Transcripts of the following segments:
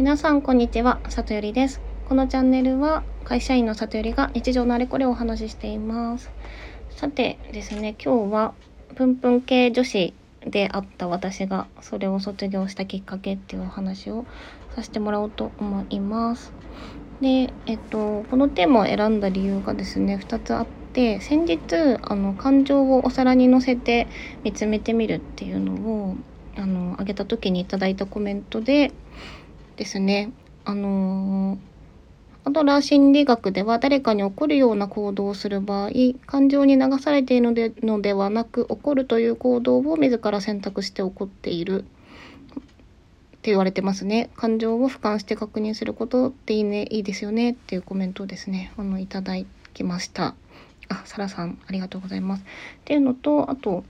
皆さんこんにちは、里よりです。このチャンネルは会社員の里よりが日常のあれこれをお話ししています。さてですね、今日はプンプン系女子であった私がそれを卒業したきっかけっていうお話をさせてもらおうと思います。で、えっと、このテーマを選んだ理由がですね、2つあって、先日、あの、感情をお皿に乗せて見つめてみるっていうのを、あの、あげた時にいただいたコメントでですね、あのアドラー心理学では誰かに怒るような行動をする場合、感情に流されているのでのではなく、怒るという行動を自ら選択して起こっている。って言われてますね。感情を俯瞰して確認することっていいね、いいですよねっていうコメントをですね、あの、いただきました。あ、サラさん、ありがとうございます。っていうのと、あと、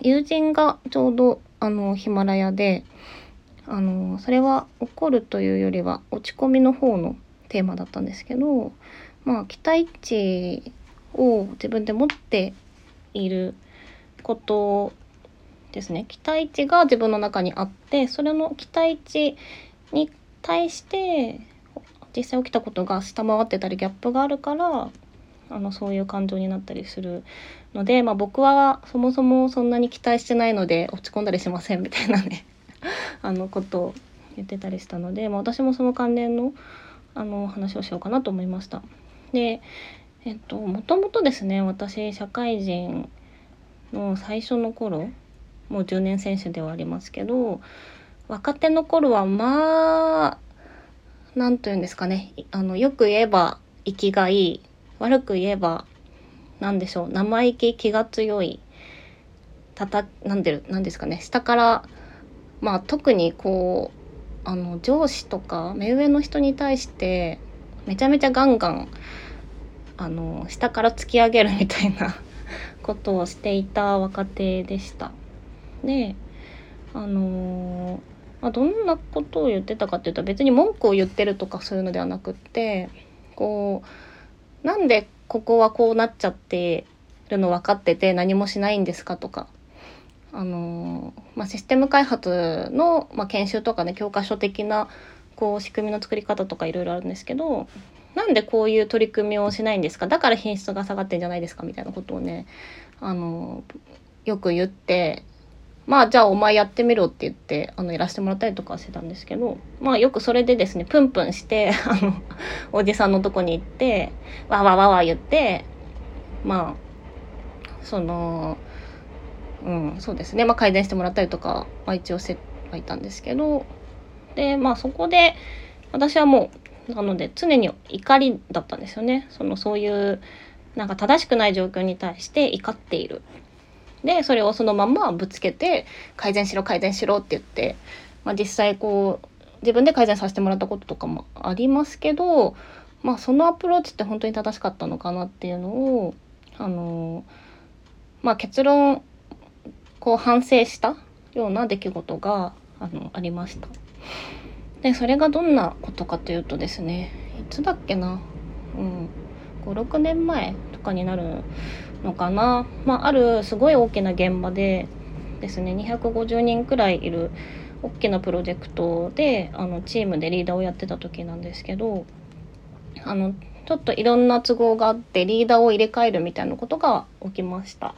友人がちょうど、あの、ヒマラヤで、あの、それは怒るというよりは落ち込みの方のテーマだったんですけど、まあ、期待値を自分で持っていることですね。期待値が自分の中にあってそれの期待値に対して実際起きたことが下回ってたりギャップがあるからあのそういう感情になったりするので、まあ、僕はそもそもそんなに期待してないので落ち込んだりしませんみたいなね。あのことを言ってたりしたので、まあ、私もその関連のあの話をしようかなと思いました。でえっともともとですね私社会人の最初の頃もう10年選手ではありますけど若手の頃はまあ何と言うんですかねあのよく言えば生きがいい悪く言えば何でしょう生意気気が強いたたなんでなんですかね下からまあ特にこうあの上司とか目上の人に対してめちゃめちゃガンガンあの下から突き上げるみたいな ことをしていた若手でした。であのまあ、どんなことを言ってたかっていうと別に文句を言ってるとかそういうのではなくってこうなんでここはこうなっちゃってるの分かってて何もしないんですかとかあのまあ、システム開発の、まあ、研修とかね教科書的なこう仕組みの作り方とかいろいろあるんですけどなんでこういう取り組みをしないんですか？だから品質が下がってんじゃないですかみたいなことをねあのよく言ってまあじゃあお前やってみろって言ってあのやらせてもらったりとかしてたんですけどまあよくそれでですねプンプンして あのおじさんのとこに行ってわわわわ言ってまあそのうん、そうですね、まあ、改善してもらったりとか、まあ、一応してはいたんですけど。でまあそこで私はもうなので常に怒りだったんですよね。そのそういうなんか正しくない状況に対して怒っている。でそれをそのままぶつけて改善しろ改善しろって言って、まあ、実際こう自分で改善させてもらったこととかもありますけど、まあ、そのアプローチって本当に正しかったのかなっていうのをあのまあ結論こう反省したような出来事があのありました。でそれがどんなことかというとですねいつだっけな、うん、56年前とかになるのかな、まあ、あるすごい大きな現場でですね250人くらいいる大きなプロジェクトであのチームでリーダーをやってた時なんですけどあのちょっといろんな都合があってリーダーを入れ替えるみたいなことが起きました。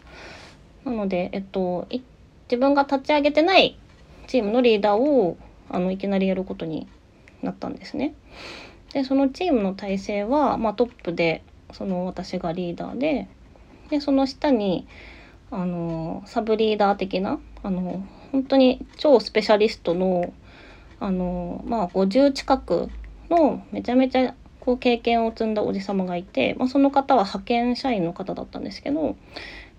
なので、えっと、自分が立ち上げてないチームのリーダーをあのいきなりやることになったんですね。でそのチームの体制は、まあ、トップでその私がリーダーででその下にあのサブリーダー的なあの本当に超スペシャリストのあの、まあ、50近くのめちゃめちゃこう経験を積んだおじ様がいて、まあ、その方は派遣社員の方だったんですけど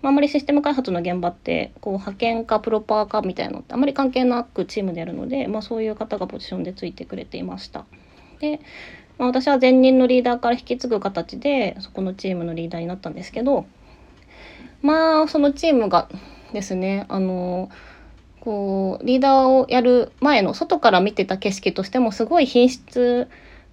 まあ、あまりシステム開発の現場ってこう派遣かプロパーかみたいなのってあまり関係なくチームでやるので、まあ、そういう方がポジションでついてくれていました。で、まあ、私は前任のリーダーから引き継ぐ形でそこのチームのリーダーになったんですけどまあそのチームがですねあのこうリーダーをやる前の外から見てた景色としてもすごい品質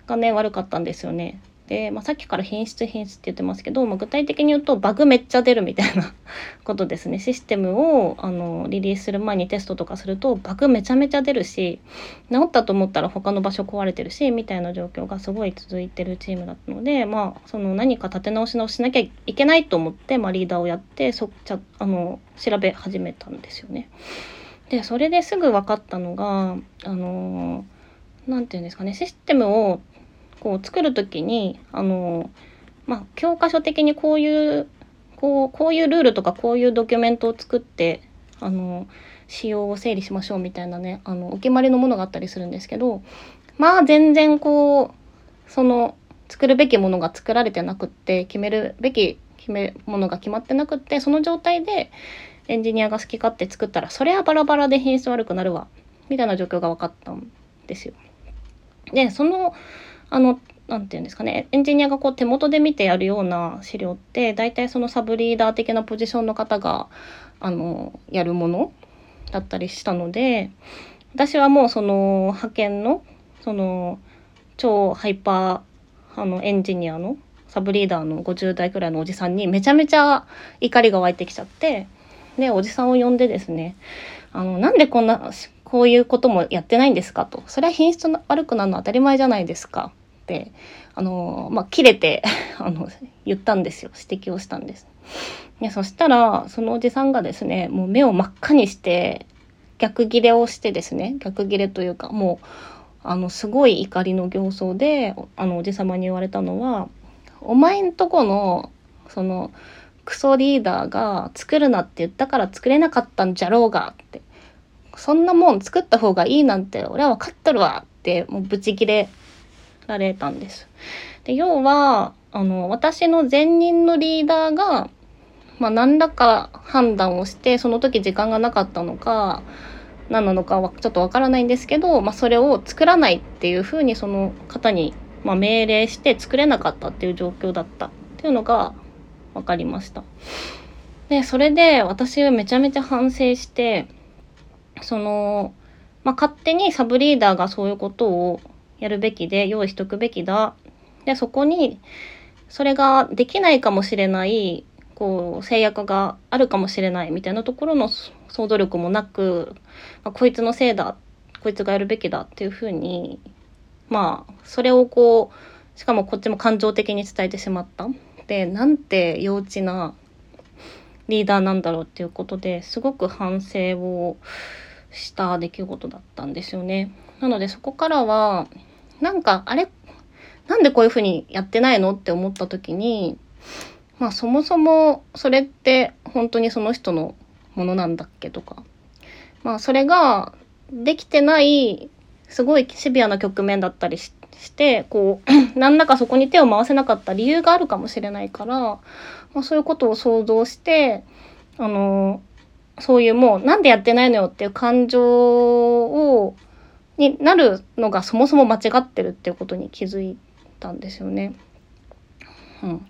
がね悪かったんですよね。で、まあ、さっきから品質品質って言ってますけど、まあ、具体的に言うとバグめっちゃ出るみたいな ことですねシステムをあのリリースする前にテストとかするとバグめちゃめちゃ出るし治ったと思ったら他の場所壊れてるしみたいな状況がすごい続いてるチームだったので、まあ、その何か立て直し直しなきゃいけないと思って、まあ、リーダーをやってそちゃあの調べ始めたんですよね。でそれですぐ分かったのがあの何て言うんですかねシステムをこう作る時にあのまあ教科書的にこういうこうこういうルールとかこういうドキュメントを作ってあの仕様を整理しましょうみたいなねあのお決まりのものがあったりするんですけどまあ全然こうその作るべきものが作られてなくって決めるべき決めものが決まってなくってその状態でエンジニアが好き勝手作ったらそれはバラバラで品質悪くなるわみたいな状況が分かったんですよ。でそのあの何て言うんですかね。エンジニアがこう手元で見てやるような資料って大体そのサブリーダー的なポジションの方があのやるものだったりしたので私はもうその派遣のその超ハイパーあのエンジニアのサブリーダーの50代くらいのおじさんにめちゃめちゃ怒りが湧いてきちゃってでおじさんを呼んでですねあのなんでこんなこういうこともやってないんですかと。それは品質の悪くなるのは当たり前じゃないですか。ってあのまあ切れて あの言ったんですよ指摘をしたんです。でそしたらそのおじさんがですねもう目を真っ赤にして逆ギレをしてですね逆ギレというかもうあのすごい怒りの形相であのおじ様に言われたのは「お前んとこのそのクソリーダーが作るなって言ったから作れなかったんじゃろうが」って「そんなもん作った方がいいなんて俺は分かっとるわ」ってもうブチギレられたんです。で要はあの私の前任のリーダーが、まあ、何らか判断をしてその時時間がなかったのか何なのかはちょっとわからないんですけど、まあ、それを作らないっていうふうにその方に、まあ、命令して作れなかったっていう状況だったっていうのが分かりました。でそれで私はめちゃめちゃ反省してその、まあ、勝手にサブリーダーがそういうことをやるべきで用意しとくべきだ。で、そこに、それができないかもしれない、こう、制約があるかもしれないみたいなところの想像力もなく、まあ、こいつのせいだ、こいつがやるべきだっていうふうに、まあ、それをこう、しかもこっちも感情的に伝えてしまった。で、なんて幼稚なリーダーなんだろうっていうことですごく反省をした出来事だったんですよね。なのでそこからはなんかあれなんでこういうふうにやってないのって思った時にまあそもそもそれって本当にその人のものなんだっけとか。まあそれができてないすごいシビアな局面だったりしてこう 何らかそこに手を回せなかった理由があるかもしれないから、まあ、そういうことを想像してあのそういうもうなんでやってないのよっていう感情をになるのがそもそも間違ってるっていうことに気づいたんですよね。うん、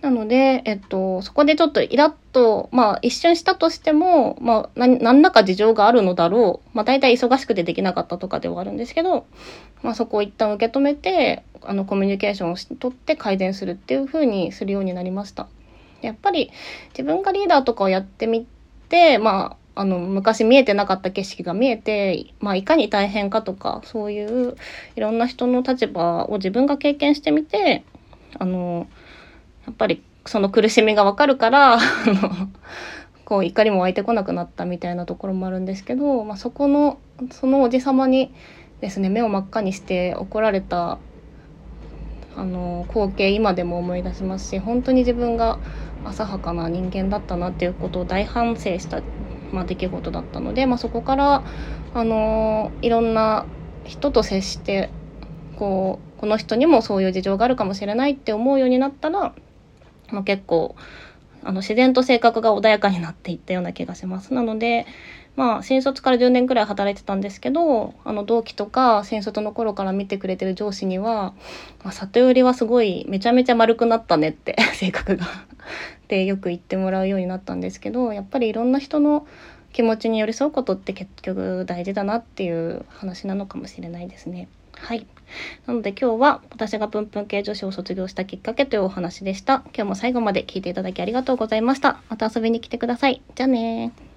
なので、えっと、そこでちょっとイラッと、まあ一瞬したとしても、まあ何らか事情があるのだろう。まあ大体忙しくてできなかったとかではあるんですけど、まあそこを一旦受け止めて、あのコミュニケーションをしとって改善するっていうふうにするようになりました。やっぱり自分がリーダーとかをやってみて、まああの昔見えてなかった景色が見えて、まあ、いかに大変かとかそういういろんな人の立場を自分が経験してみてあのやっぱりその苦しみがわかるから こう怒りも湧いてこなくなったみたいなところもあるんですけど、まあ、そこのそのおじ様にですね目を真っ赤にして怒られたあの光景今でも思い出しますし本当に自分が浅はかな人間だったなっていうことを大反省したまあ、出来事だったので、まあ、そこから、あのいろんな人と接してこうこの人にもそういう事情があるかもしれないって思うようになったら、まあ、結構あの自然と性格が穏やかになっていったような気がします。なのでまあ新卒から10年くらい働いてたんですけどあの同期とか新卒の頃から見てくれてる上司には「まあ、里寄りはすごいめちゃめちゃ丸くなったね」って 性格が ってよく言ってもらうようになったんですけどやっぱりいろんな人の気持ちに寄り添うことって結局大事だなっていう話なのかもしれないですね。はい。なので今日は私がプンプン系女子を卒業したきっかけというお話でした。今日も最後まで聞いていただきありがとうございました。また遊びに来てください。じゃあね。